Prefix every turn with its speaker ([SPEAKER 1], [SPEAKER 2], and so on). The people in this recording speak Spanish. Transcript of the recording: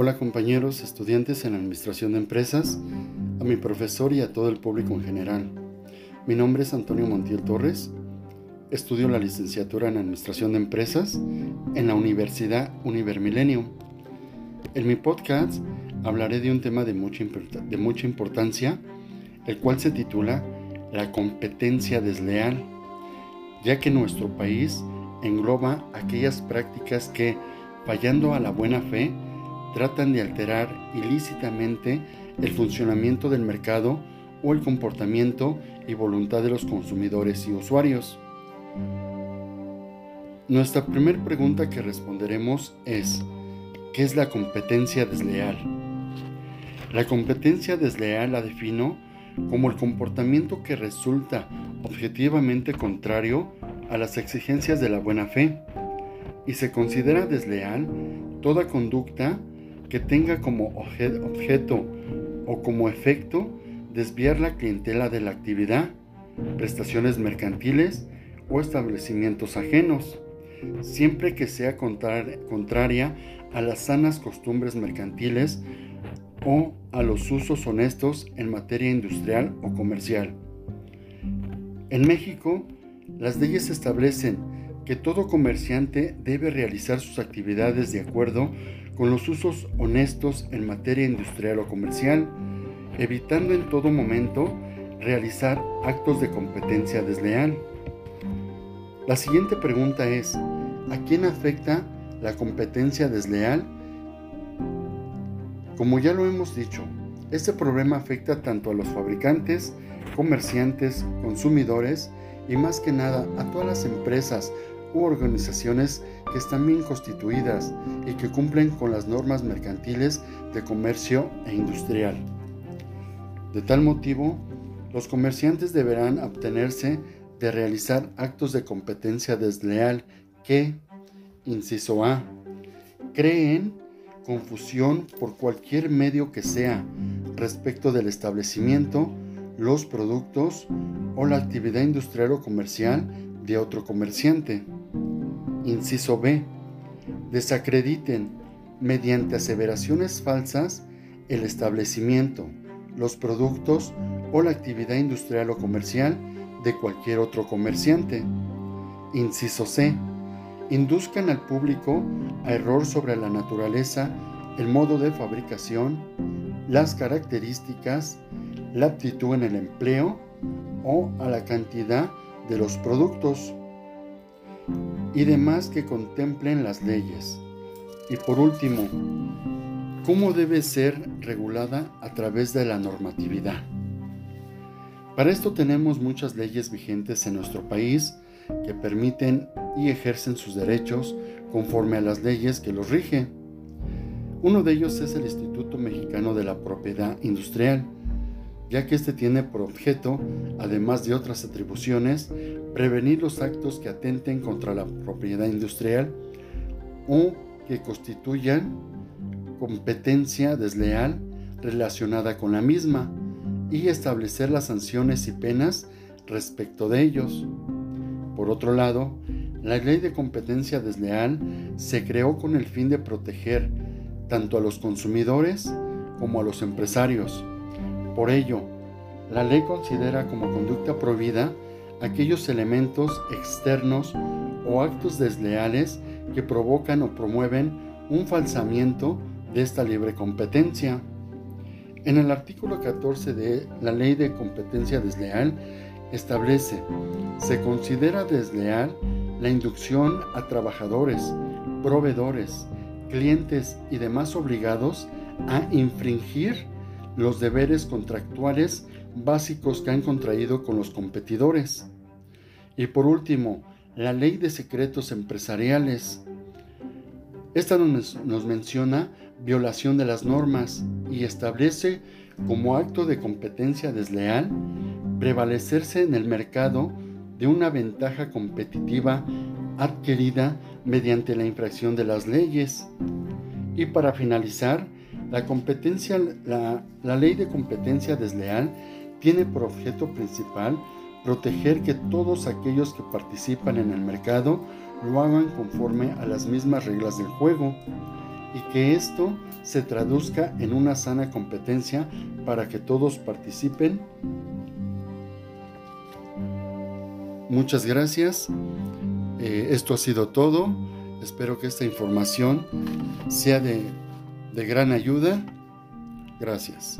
[SPEAKER 1] Hola compañeros, estudiantes en Administración de Empresas, a mi profesor y a todo el público en general. Mi nombre es Antonio Montiel Torres, estudio la licenciatura en Administración de Empresas en la Universidad Univermillennium. En mi podcast hablaré de un tema de mucha, de mucha importancia, el cual se titula La competencia desleal, ya que nuestro país engloba aquellas prácticas que, fallando a la buena fe, tratan de alterar ilícitamente el funcionamiento del mercado o el comportamiento y voluntad de los consumidores y usuarios. Nuestra primera pregunta que responderemos es, ¿qué es la competencia desleal? La competencia desleal la defino como el comportamiento que resulta objetivamente contrario a las exigencias de la buena fe y se considera desleal toda conducta que tenga como objeto o como efecto desviar la clientela de la actividad, prestaciones mercantiles o establecimientos ajenos, siempre que sea contraria a las sanas costumbres mercantiles o a los usos honestos en materia industrial o comercial. En México, las leyes establecen que todo comerciante debe realizar sus actividades de acuerdo con los usos honestos en materia industrial o comercial, evitando en todo momento realizar actos de competencia desleal. La siguiente pregunta es, ¿a quién afecta la competencia desleal? Como ya lo hemos dicho, este problema afecta tanto a los fabricantes, comerciantes, consumidores y más que nada a todas las empresas u organizaciones que están bien constituidas y que cumplen con las normas mercantiles de comercio e industrial. De tal motivo, los comerciantes deberán abstenerse de realizar actos de competencia desleal que, inciso A, creen confusión por cualquier medio que sea respecto del establecimiento, los productos o la actividad industrial o comercial de otro comerciante. Inciso B. Desacrediten mediante aseveraciones falsas el establecimiento, los productos o la actividad industrial o comercial de cualquier otro comerciante. Inciso C. Induzcan al público a error sobre la naturaleza, el modo de fabricación, las características, la aptitud en el empleo o a la cantidad de los productos y demás que contemplen las leyes. Y por último, ¿cómo debe ser regulada a través de la normatividad? Para esto tenemos muchas leyes vigentes en nuestro país que permiten y ejercen sus derechos conforme a las leyes que los rigen. Uno de ellos es el Instituto Mexicano de la Propiedad Industrial, ya que este tiene por objeto, además de otras atribuciones, prevenir los actos que atenten contra la propiedad industrial o que constituyan competencia desleal relacionada con la misma y establecer las sanciones y penas respecto de ellos. Por otro lado, la ley de competencia desleal se creó con el fin de proteger tanto a los consumidores como a los empresarios por ello, la ley considera como conducta prohibida aquellos elementos externos o actos desleales que provocan o promueven un falsamiento de esta libre competencia. En el artículo 14 de la Ley de Competencia Desleal establece, se considera desleal la inducción a trabajadores, proveedores, clientes y demás obligados a infringir los deberes contractuales básicos que han contraído con los competidores. Y por último, la ley de secretos empresariales. Esta nos, menciona violación de las normas y establece como acto de competencia desleal prevalecerse en el mercado de una ventaja competitiva adquirida mediante la infracción de las leyes. Y para finalizar, la, competencia, la, ley de competencia desleal tiene por objeto principal proteger que todos aquellos que participan en el mercado lo hagan conforme a las mismas reglas del juego y que esto se traduzca en una sana competencia para que todos participen. Muchas gracias. Eh, esto ha sido todo. Espero que esta información sea de, de gran ayuda. Gracias.